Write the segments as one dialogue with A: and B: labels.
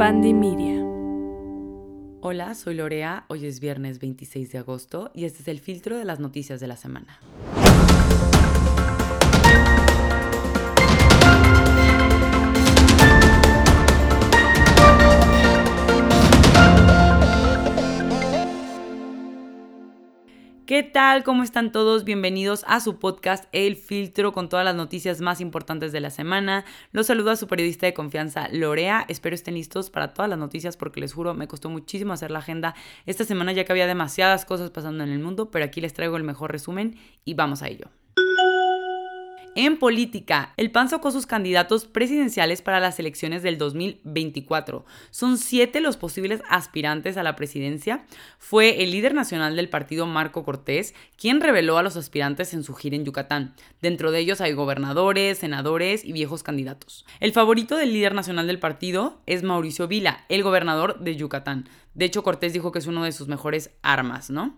A: Media.
B: Hola, soy Lorea, hoy es viernes 26 de agosto y este es el filtro de las noticias de la semana. ¿Qué tal? ¿Cómo están todos? Bienvenidos a su podcast El Filtro con todas las noticias más importantes de la semana. Los saludo a su periodista de confianza, Lorea. Espero estén listos para todas las noticias porque les juro, me costó muchísimo hacer la agenda esta semana ya que había demasiadas cosas pasando en el mundo, pero aquí les traigo el mejor resumen y vamos a ello. En política, el PAN sacó sus candidatos presidenciales para las elecciones del 2024. Son siete los posibles aspirantes a la presidencia. Fue el líder nacional del partido Marco Cortés quien reveló a los aspirantes en su gira en Yucatán. Dentro de ellos hay gobernadores, senadores y viejos candidatos. El favorito del líder nacional del partido es Mauricio Vila, el gobernador de Yucatán. De hecho, Cortés dijo que es uno de sus mejores armas, ¿no?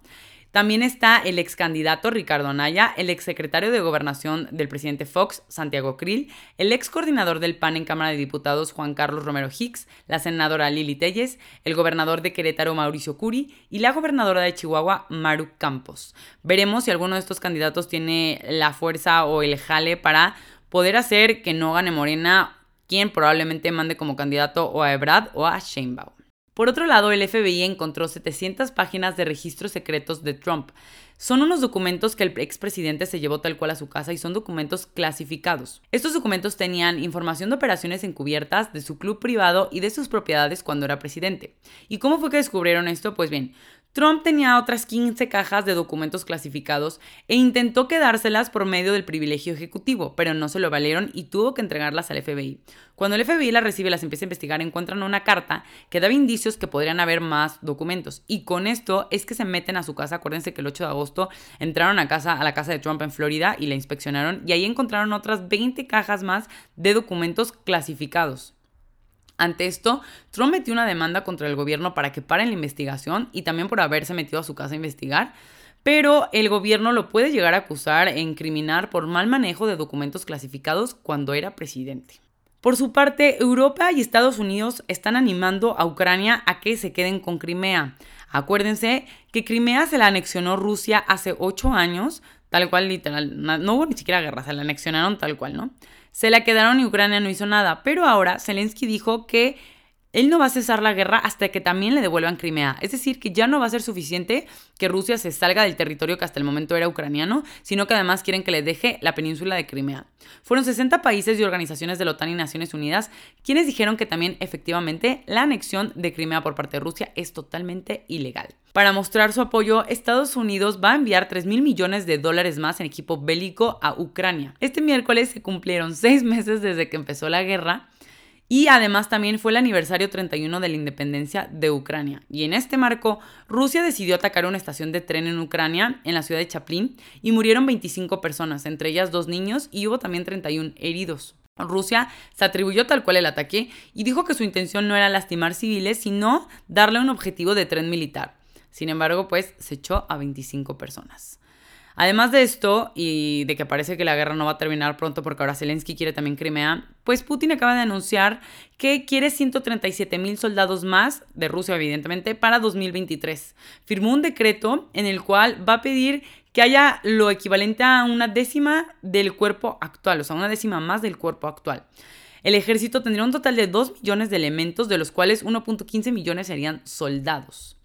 B: También está el ex candidato Ricardo Anaya, el ex secretario de Gobernación del presidente Fox, Santiago Krill, el ex coordinador del PAN en Cámara de Diputados, Juan Carlos Romero Hicks, la senadora Lili Telles, el gobernador de Querétaro, Mauricio Curi, y la gobernadora de Chihuahua, Maru Campos. Veremos si alguno de estos candidatos tiene la fuerza o el jale para poder hacer que no gane Morena, quien probablemente mande como candidato o a Ebrad o a Sheinbaum. Por otro lado, el FBI encontró 700 páginas de registros secretos de Trump. Son unos documentos que el expresidente se llevó tal cual a su casa y son documentos clasificados. Estos documentos tenían información de operaciones encubiertas, de su club privado y de sus propiedades cuando era presidente. ¿Y cómo fue que descubrieron esto? Pues bien, Trump tenía otras 15 cajas de documentos clasificados e intentó quedárselas por medio del privilegio ejecutivo, pero no se lo valieron y tuvo que entregarlas al FBI. Cuando el FBI las recibe y las empieza a investigar, encuentran una carta que daba indicios que podrían haber más documentos. Y con esto es que se meten a su casa. Acuérdense que el 8 de agosto entraron a, casa, a la casa de Trump en Florida y la inspeccionaron y ahí encontraron otras 20 cajas más de documentos clasificados. Ante esto, Trump metió una demanda contra el gobierno para que paren la investigación y también por haberse metido a su casa a investigar, pero el gobierno lo puede llegar a acusar e incriminar por mal manejo de documentos clasificados cuando era presidente. Por su parte, Europa y Estados Unidos están animando a Ucrania a que se queden con Crimea. Acuérdense que Crimea se la anexionó Rusia hace ocho años, tal cual literal, no hubo ni siquiera guerra, se la anexionaron tal cual, ¿no? Se la quedaron y Ucrania no hizo nada, pero ahora Zelensky dijo que él no va a cesar la guerra hasta que también le devuelvan Crimea. Es decir, que ya no va a ser suficiente que Rusia se salga del territorio que hasta el momento era ucraniano, sino que además quieren que le deje la península de Crimea. Fueron 60 países y organizaciones de la OTAN y Naciones Unidas quienes dijeron que también efectivamente la anexión de Crimea por parte de Rusia es totalmente ilegal. Para mostrar su apoyo, Estados Unidos va a enviar 3 mil millones de dólares más en equipo bélico a Ucrania. Este miércoles se cumplieron seis meses desde que empezó la guerra y además también fue el aniversario 31 de la independencia de Ucrania. Y en este marco, Rusia decidió atacar una estación de tren en Ucrania, en la ciudad de Chaplin, y murieron 25 personas, entre ellas dos niños, y hubo también 31 heridos. Rusia se atribuyó tal cual el ataque y dijo que su intención no era lastimar civiles, sino darle un objetivo de tren militar. Sin embargo, pues se echó a 25 personas. Además de esto, y de que parece que la guerra no va a terminar pronto porque ahora Zelensky quiere también Crimea, pues Putin acaba de anunciar que quiere 137 mil soldados más, de Rusia evidentemente, para 2023. Firmó un decreto en el cual va a pedir que haya lo equivalente a una décima del cuerpo actual, o sea, una décima más del cuerpo actual. El ejército tendría un total de 2 millones de elementos, de los cuales 1.15 millones serían soldados.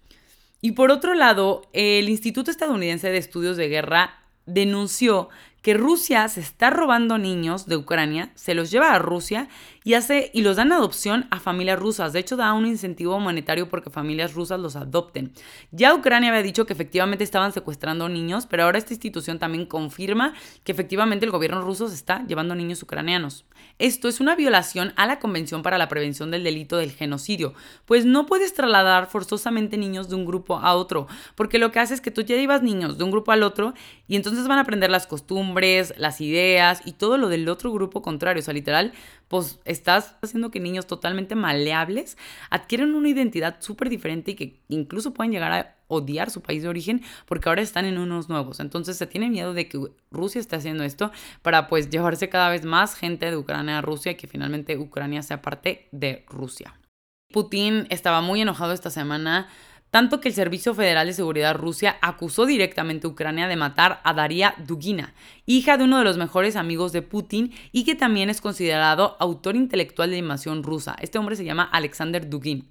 B: Y por otro lado, el Instituto Estadounidense de Estudios de Guerra denunció que Rusia se está robando niños de Ucrania, se los lleva a Rusia y hace y los dan adopción a familias rusas. De hecho, da un incentivo monetario porque familias rusas los adopten. Ya Ucrania había dicho que efectivamente estaban secuestrando niños, pero ahora esta institución también confirma que efectivamente el gobierno ruso se está llevando niños ucranianos. Esto es una violación a la Convención para la Prevención del Delito del Genocidio, pues no puedes trasladar forzosamente niños de un grupo a otro, porque lo que hace es que tú ya llevas niños de un grupo al otro y entonces van a aprender las costumbres, las ideas y todo lo del otro grupo contrario, o sea, literal, pues estás haciendo que niños totalmente maleables adquieren una identidad súper diferente y que incluso pueden llegar a odiar su país de origen porque ahora están en unos nuevos. Entonces se tiene miedo de que Rusia esté haciendo esto para pues llevarse cada vez más gente de Ucrania a Rusia y que finalmente Ucrania sea parte de Rusia. Putin estaba muy enojado esta semana, tanto que el Servicio Federal de Seguridad Rusia acusó directamente a Ucrania de matar a Daria Dugina, hija de uno de los mejores amigos de Putin y que también es considerado autor intelectual de invasión rusa. Este hombre se llama Alexander Dugin.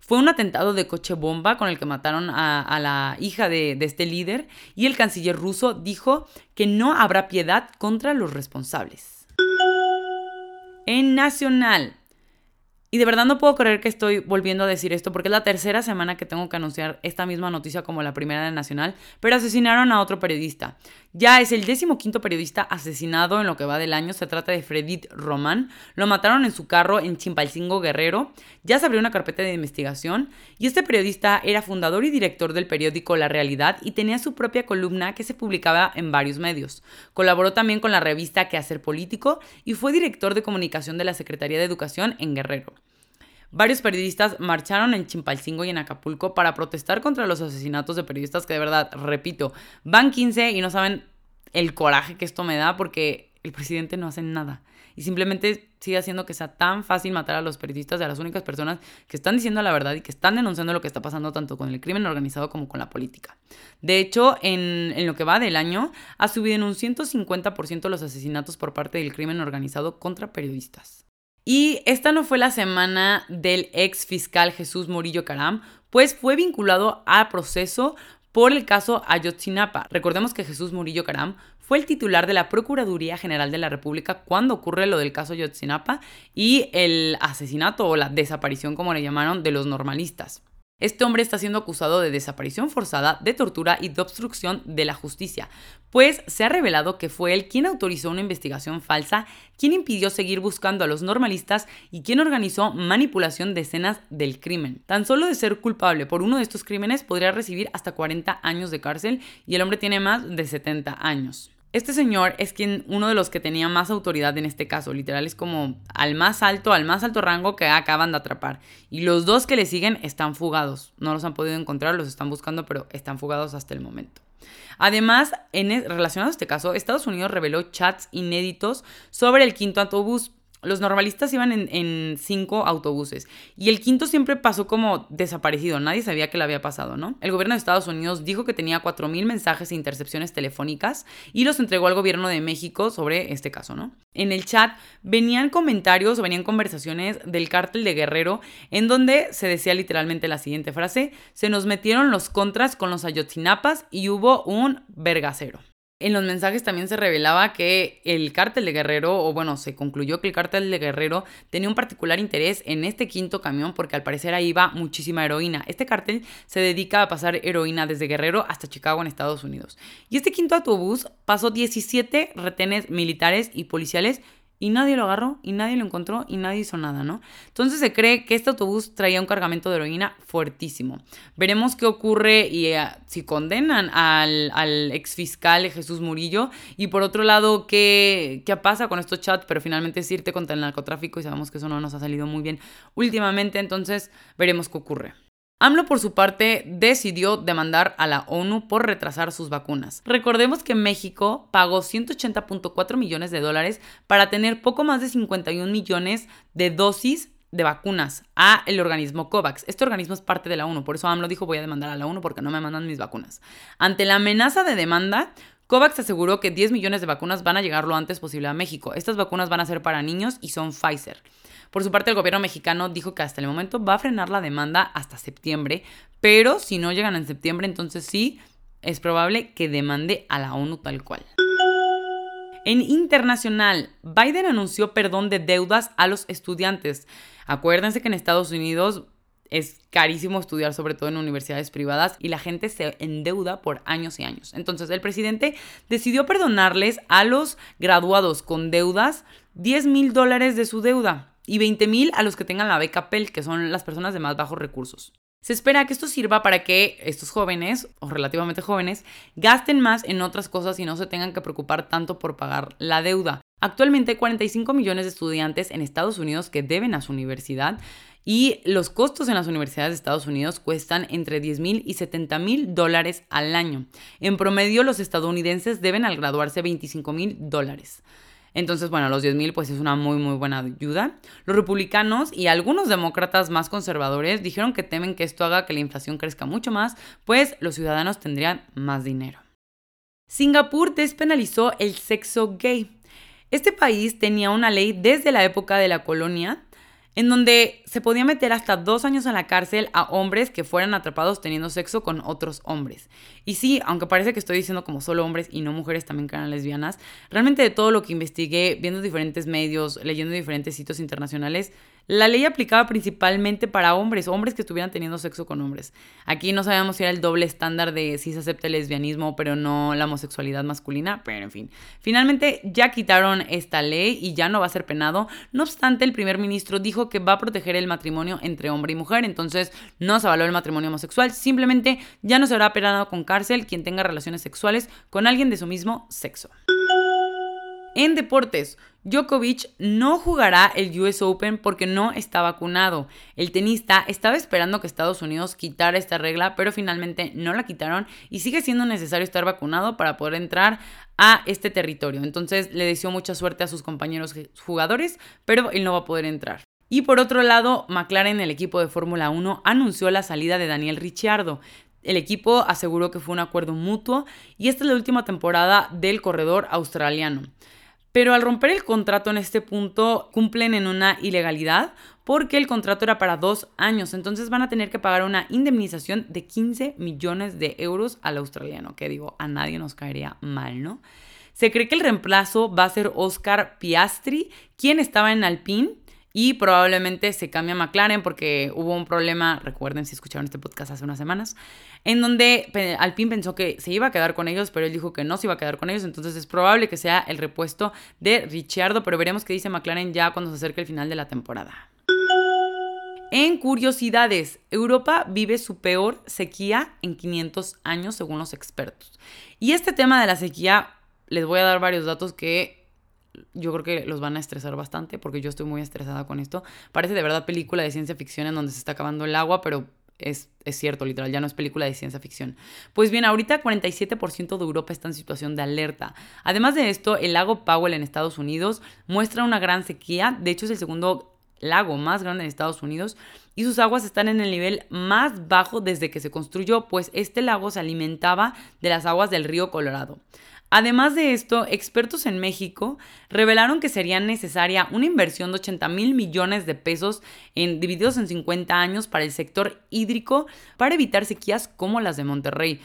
B: Fue un atentado de coche bomba con el que mataron a, la hija de este líder y el canciller ruso dijo que no habrá piedad contra los responsables. En Nacional, y de verdad no puedo creer que estoy volviendo a decir esto porque es la tercera semana que tengo que anunciar esta misma noticia como la primera de Nacional, pero asesinaron a otro periodista. Ya es el décimo quinto periodista asesinado en lo que va del año. Se trata de Fredit Román. Lo mataron en su carro en Chimpalcingo Guerrero. Ya se abrió una carpeta de investigación y este periodista era fundador y director del periódico La Realidad y tenía su propia columna que se publicaba en varios medios. Colaboró también con la revista Quehacer Político y fue director de comunicación de la Secretaría de Educación en Guerrero. Varios periodistas marcharon en Chimpalcingo y en Acapulco para protestar contra los asesinatos de periodistas que de verdad, repito, van 15 y no saben el coraje que esto me da porque el presidente no hace nada. Y simplemente sigue haciendo que sea tan fácil matar a los periodistas, a las únicas personas que están diciendo la verdad y que están denunciando lo que está pasando tanto con el crimen organizado como con la política. De hecho, en, en lo que va del año, ha subido en un 150% los asesinatos por parte del crimen organizado contra periodistas. Y esta no fue la semana del ex fiscal Jesús Murillo Caram, pues fue vinculado a proceso por el caso Ayotzinapa. Recordemos que Jesús Murillo Caram fue el titular de la Procuraduría General de la República cuando ocurre lo del caso Ayotzinapa y el asesinato o la desaparición, como le llamaron, de los normalistas. Este hombre está siendo acusado de desaparición forzada, de tortura y de obstrucción de la justicia, pues se ha revelado que fue él quien autorizó una investigación falsa, quien impidió seguir buscando a los normalistas y quien organizó manipulación de escenas del crimen. Tan solo de ser culpable por uno de estos crímenes podría recibir hasta 40 años de cárcel y el hombre tiene más de 70 años. Este señor es quien uno de los que tenía más autoridad en este caso, literal es como al más alto, al más alto rango que acaban de atrapar. Y los dos que le siguen están fugados. No los han podido encontrar, los están buscando, pero están fugados hasta el momento. Además, en relacionado a este caso, Estados Unidos reveló chats inéditos sobre el quinto autobús los normalistas iban en, cinco autobuses y el quinto siempre pasó como desaparecido, nadie sabía qué le había pasado, ¿no? El gobierno de Estados Unidos dijo que tenía 4.000 mensajes e intercepciones telefónicas y los entregó al gobierno de México sobre este caso, ¿no? En el chat venían comentarios o venían conversaciones del cártel de Guerrero en donde se decía literalmente la siguiente frase, se nos metieron los contras con los ayotzinapas y hubo un vergacero. En los mensajes también se revelaba que el cártel de Guerrero, o bueno, se concluyó que el cártel de Guerrero tenía un particular interés en este quinto camión porque al parecer ahí iba muchísima heroína. Este cártel se dedica a pasar heroína desde Guerrero hasta Chicago en Estados Unidos. Y este quinto autobús pasó 17 retenes militares y policiales y nadie lo agarró y nadie lo encontró y nadie hizo nada, ¿no? Entonces se cree que este autobús traía un cargamento de heroína fuertísimo. Veremos qué ocurre y eh, si condenan al, al ex fiscal Jesús Murillo y por otro lado qué, qué pasa con estos chats, pero finalmente es irte contra el narcotráfico y sabemos que eso no nos ha salido muy bien últimamente, entonces veremos qué ocurre. AMLO por su parte decidió demandar a la ONU por retrasar sus vacunas. Recordemos que México pagó 180.4 millones de dólares para tener poco más de 51 millones de dosis de vacunas a el organismo COVAX. Este organismo es parte de la ONU, por eso AMLO dijo voy a demandar a la ONU porque no me mandan mis vacunas. Ante la amenaza de demanda, COVAX aseguró que 10 millones de vacunas van a llegar lo antes posible a México. Estas vacunas van a ser para niños y son Pfizer. Por su parte, el gobierno mexicano dijo que hasta el momento va a frenar la demanda hasta septiembre, pero si no llegan en septiembre, entonces sí, es probable que demande a la ONU tal cual. En internacional, Biden anunció perdón de deudas a los estudiantes. Acuérdense que en Estados Unidos es carísimo estudiar, sobre todo en universidades privadas, y la gente se endeuda por años y años. Entonces, el presidente decidió perdonarles a los graduados con deudas 10 mil dólares de su deuda y 20 mil a los que tengan la beca PEL, que son las personas de más bajos recursos. Se espera que esto sirva para que estos jóvenes, o relativamente jóvenes, gasten más en otras cosas y no se tengan que preocupar tanto por pagar la deuda. Actualmente hay 45 millones de estudiantes en Estados Unidos que deben a su universidad y los costos en las universidades de Estados Unidos cuestan entre 10 mil y 70 mil dólares al año. En promedio, los estadounidenses deben al graduarse 25 mil dólares. Entonces, bueno, los 10 mil pues es una muy, muy buena ayuda. Los republicanos y algunos demócratas más conservadores dijeron que temen que esto haga que la inflación crezca mucho más, pues los ciudadanos tendrían más dinero. Singapur despenalizó el sexo gay. Este país tenía una ley desde la época de la colonia en donde se podía meter hasta dos años en la cárcel a hombres que fueran atrapados teniendo sexo con otros hombres. Y sí, aunque parece que estoy diciendo como solo hombres y no mujeres también que eran lesbianas, realmente de todo lo que investigué, viendo diferentes medios, leyendo diferentes sitios internacionales, la ley aplicaba principalmente para hombres, hombres que estuvieran teniendo sexo con hombres. Aquí no sabíamos si era el doble estándar de si se acepta el lesbianismo, pero no la homosexualidad masculina, pero en fin. Finalmente ya quitaron esta ley y ya no va a ser penado. No obstante, el primer ministro dijo que va a proteger el matrimonio entre hombre y mujer, entonces no se avaló el matrimonio homosexual, simplemente ya no será penado con cárcel quien tenga relaciones sexuales con alguien de su mismo sexo. En deportes, Djokovic no jugará el US Open porque no está vacunado. El tenista estaba esperando que Estados Unidos quitara esta regla, pero finalmente no la quitaron y sigue siendo necesario estar vacunado para poder entrar a este territorio. Entonces le deseó mucha suerte a sus compañeros jugadores, pero él no va a poder entrar. Y por otro lado, McLaren, el equipo de Fórmula 1, anunció la salida de Daniel Ricciardo. El equipo aseguró que fue un acuerdo mutuo y esta es la última temporada del corredor australiano. Pero al romper el contrato en este punto cumplen en una ilegalidad porque el contrato era para dos años, entonces van a tener que pagar una indemnización de 15 millones de euros al australiano, que digo, a nadie nos caería mal, ¿no? Se cree que el reemplazo va a ser Oscar Piastri, quien estaba en Alpine y probablemente se cambie a McLaren porque hubo un problema, recuerden si escucharon este podcast hace unas semanas, en donde Alpine pensó que se iba a quedar con ellos, pero él dijo que no se iba a quedar con ellos, entonces es probable que sea el repuesto de Ricciardo, pero veremos qué dice McLaren ya cuando se acerque el final de la temporada. En curiosidades, Europa vive su peor sequía en 500 años según los expertos. Y este tema de la sequía, les voy a dar varios datos que yo creo que los van a estresar bastante porque yo estoy muy estresada con esto. Parece de verdad película de ciencia ficción en donde se está acabando el agua, pero es, es, cierto, literal, ya no es película de ciencia ficción. Pues bien, ahorita 47% de Europa está en situación de alerta. Además de esto, el lago Powell en Estados Unidos muestra una gran sequía, de hecho es el segundo lago más grande en Estados Unidos y sus aguas están en el nivel más bajo desde que se construyó, pues este lago se alimentaba de las aguas del río Colorado. Además de esto, expertos en México revelaron que sería necesaria una inversión de 80 mil millones de pesos en, divididos en 50 años para el sector hídrico para evitar sequías como las de Monterrey.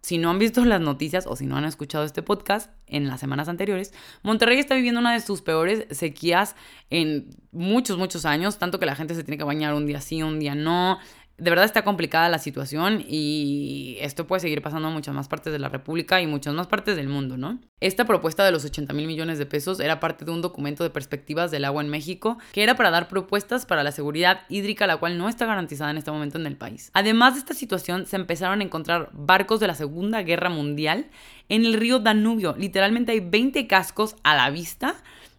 B: Si no han visto las noticias o si no han escuchado este podcast en las semanas anteriores, Monterrey está viviendo una de sus peores sequías en muchos, muchos años, tanto que la gente se tiene que bañar un día sí, un día no de verdad está complicada la situación y esto puede seguir pasando en muchas más partes de la República y muchas más partes del mundo, ¿no? Esta propuesta de los 80 mil millones de pesos era parte de un documento de perspectivas del agua en México que era para dar propuestas para la seguridad hídrica, la cual no está garantizada en este momento en el país. Además de esta situación, se empezaron a encontrar barcos de la Segunda Guerra Mundial en el río Danubio. Literalmente hay 20 cascos a la vista.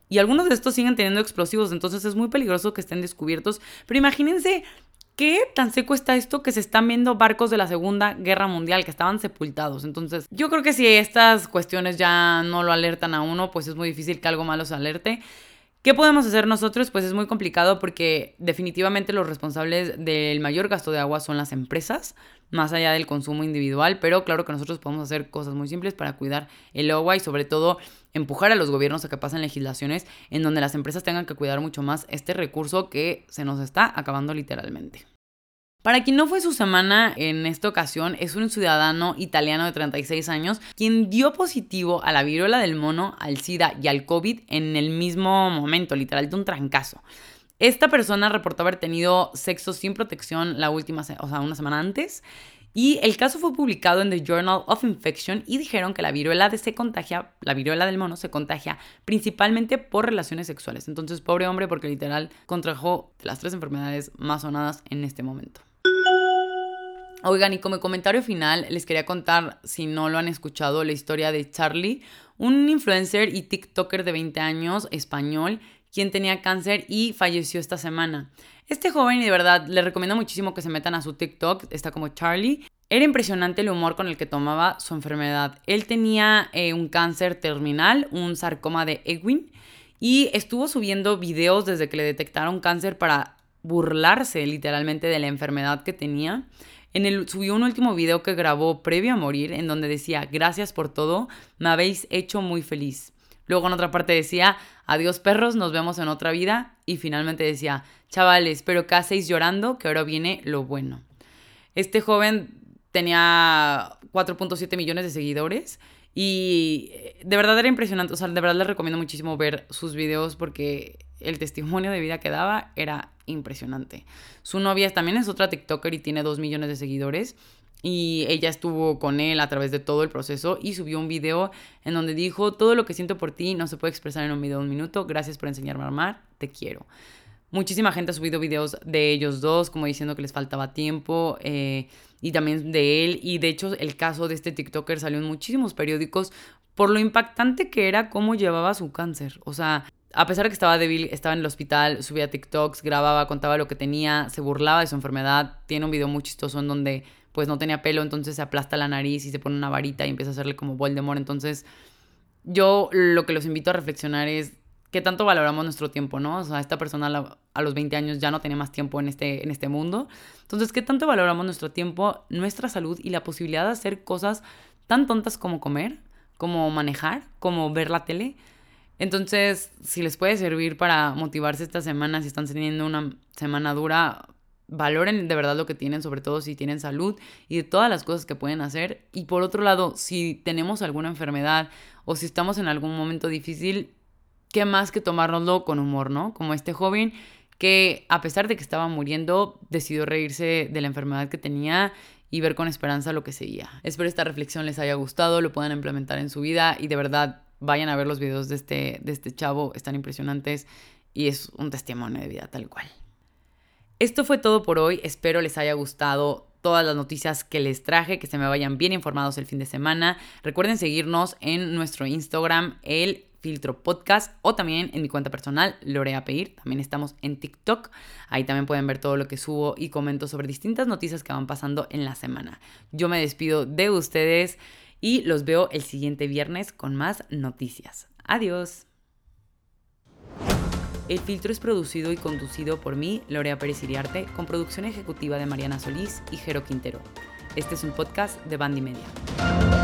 B: Y algunos de estos siguen teniendo explosivos, entonces es muy peligroso que estén descubiertos. Pero imagínense ¿Qué tan seco está esto que se están viendo barcos de la Segunda Guerra Mundial que estaban sepultados? Entonces, yo creo que si estas cuestiones ya no lo alertan a uno, pues es muy difícil que algo malo se alerte. ¿Qué podemos hacer nosotros? Pues es muy complicado porque definitivamente los responsables del mayor gasto de agua son las empresas, más allá del consumo individual, pero claro que nosotros podemos hacer cosas muy simples para cuidar el agua y sobre todo empujar a los gobiernos a que pasen legislaciones en donde las empresas tengan que cuidar mucho más este recurso que se nos está acabando literalmente. Para quien no fue su semana en esta ocasión, es un ciudadano italiano de 36 años quien dio positivo a la viruela del mono, al SIDA y al COVID en el mismo momento, literal, de un trancazo. Esta persona reportó haber tenido sexo sin protección la última, o sea, una semana antes. Y el caso fue publicado en The Journal of Infection y dijeron que la viruela de se contagia, la viruela del mono se contagia principalmente por relaciones sexuales. Entonces, pobre hombre, porque literal contrajo las tres enfermedades más sonadas en este momento. Oigan, y como comentario final, les quería contar, si no lo han escuchado, la historia de Charlie, un influencer y TikToker de 20 años, español, quien tenía cáncer y falleció esta semana. Este joven, de verdad, le recomiendo muchísimo que se metan a su TikTok, está como Charlie. Era impresionante el humor con el que tomaba su enfermedad. Él tenía eh, un cáncer terminal, un sarcoma de Ewing, Y estuvo subiendo videos desde que le detectaron cáncer para burlarse literalmente de la enfermedad que tenía. En el, subió un último video que grabó previo a morir en donde decía, gracias por todo, me habéis hecho muy feliz. Luego en otra parte decía, adiós perros, nos vemos en otra vida. Y finalmente decía, chavales, pero ¿qué hacéis llorando? Que ahora viene lo bueno. Este joven tenía 4.7 millones de seguidores y de verdad era impresionante. O sea, de verdad les recomiendo muchísimo ver sus videos porque el testimonio de vida que daba era impresionante. Su novia también es otra TikToker y tiene 2 millones de seguidores y ella estuvo con él a través de todo el proceso y subió un video en donde dijo, todo lo que siento por ti no se puede expresar en un video de un minuto, gracias por enseñarme a amar, te quiero. Muchísima gente ha subido videos de ellos dos, como diciendo que les faltaba tiempo, eh, y también de él, y de hecho el caso de este TikToker salió en muchísimos periódicos por lo impactante que era cómo llevaba su cáncer. O sea, a pesar de que estaba débil, estaba en el hospital, subía TikToks, grababa, contaba lo que tenía, se burlaba de su enfermedad. Tiene un video muy chistoso en donde pues no tenía pelo, entonces se aplasta la nariz y se pone una varita y empieza a hacerle como Voldemort. Entonces, yo lo que los invito a reflexionar es qué tanto valoramos nuestro tiempo, ¿no? O sea, esta persona a los 20 años ya no tenía más tiempo en este, en este mundo. Entonces, ¿qué tanto valoramos nuestro tiempo, nuestra salud y la posibilidad de hacer cosas tan tontas como comer, como manejar, como ver la tele? Entonces, si les puede servir para motivarse esta semana, si están teniendo una semana dura, valoren de verdad lo que tienen, sobre todo si tienen salud y de todas las cosas que pueden hacer. Y por otro lado, si tenemos alguna enfermedad o si estamos en algún momento difícil, ¿qué más que tomárnoslo con humor, ¿no? Como este joven que a pesar de que estaba muriendo, decidió reírse de la enfermedad que tenía y ver con esperanza lo que seguía. Espero esta reflexión les haya gustado, lo puedan implementar en su vida y de verdad vayan a ver los videos de este, de este chavo, están impresionantes y es un testimonio de vida tal cual. Esto fue todo por hoy, espero les haya gustado todas las noticias que les traje, que se me vayan bien informados el fin de semana. Recuerden seguirnos en nuestro Instagram, el filtro podcast, o también en mi cuenta personal, Lorea Peir. También estamos en TikTok. Ahí también pueden ver todo lo que subo y comento sobre distintas noticias que van pasando en la semana. Yo me despido de ustedes y los veo el siguiente viernes con más noticias. Adiós. El filtro es producido y conducido por mí, Lorea Pérez Iriarte, con producción ejecutiva de Mariana Solís y Jero Quintero. Este es un podcast de Bandy Media.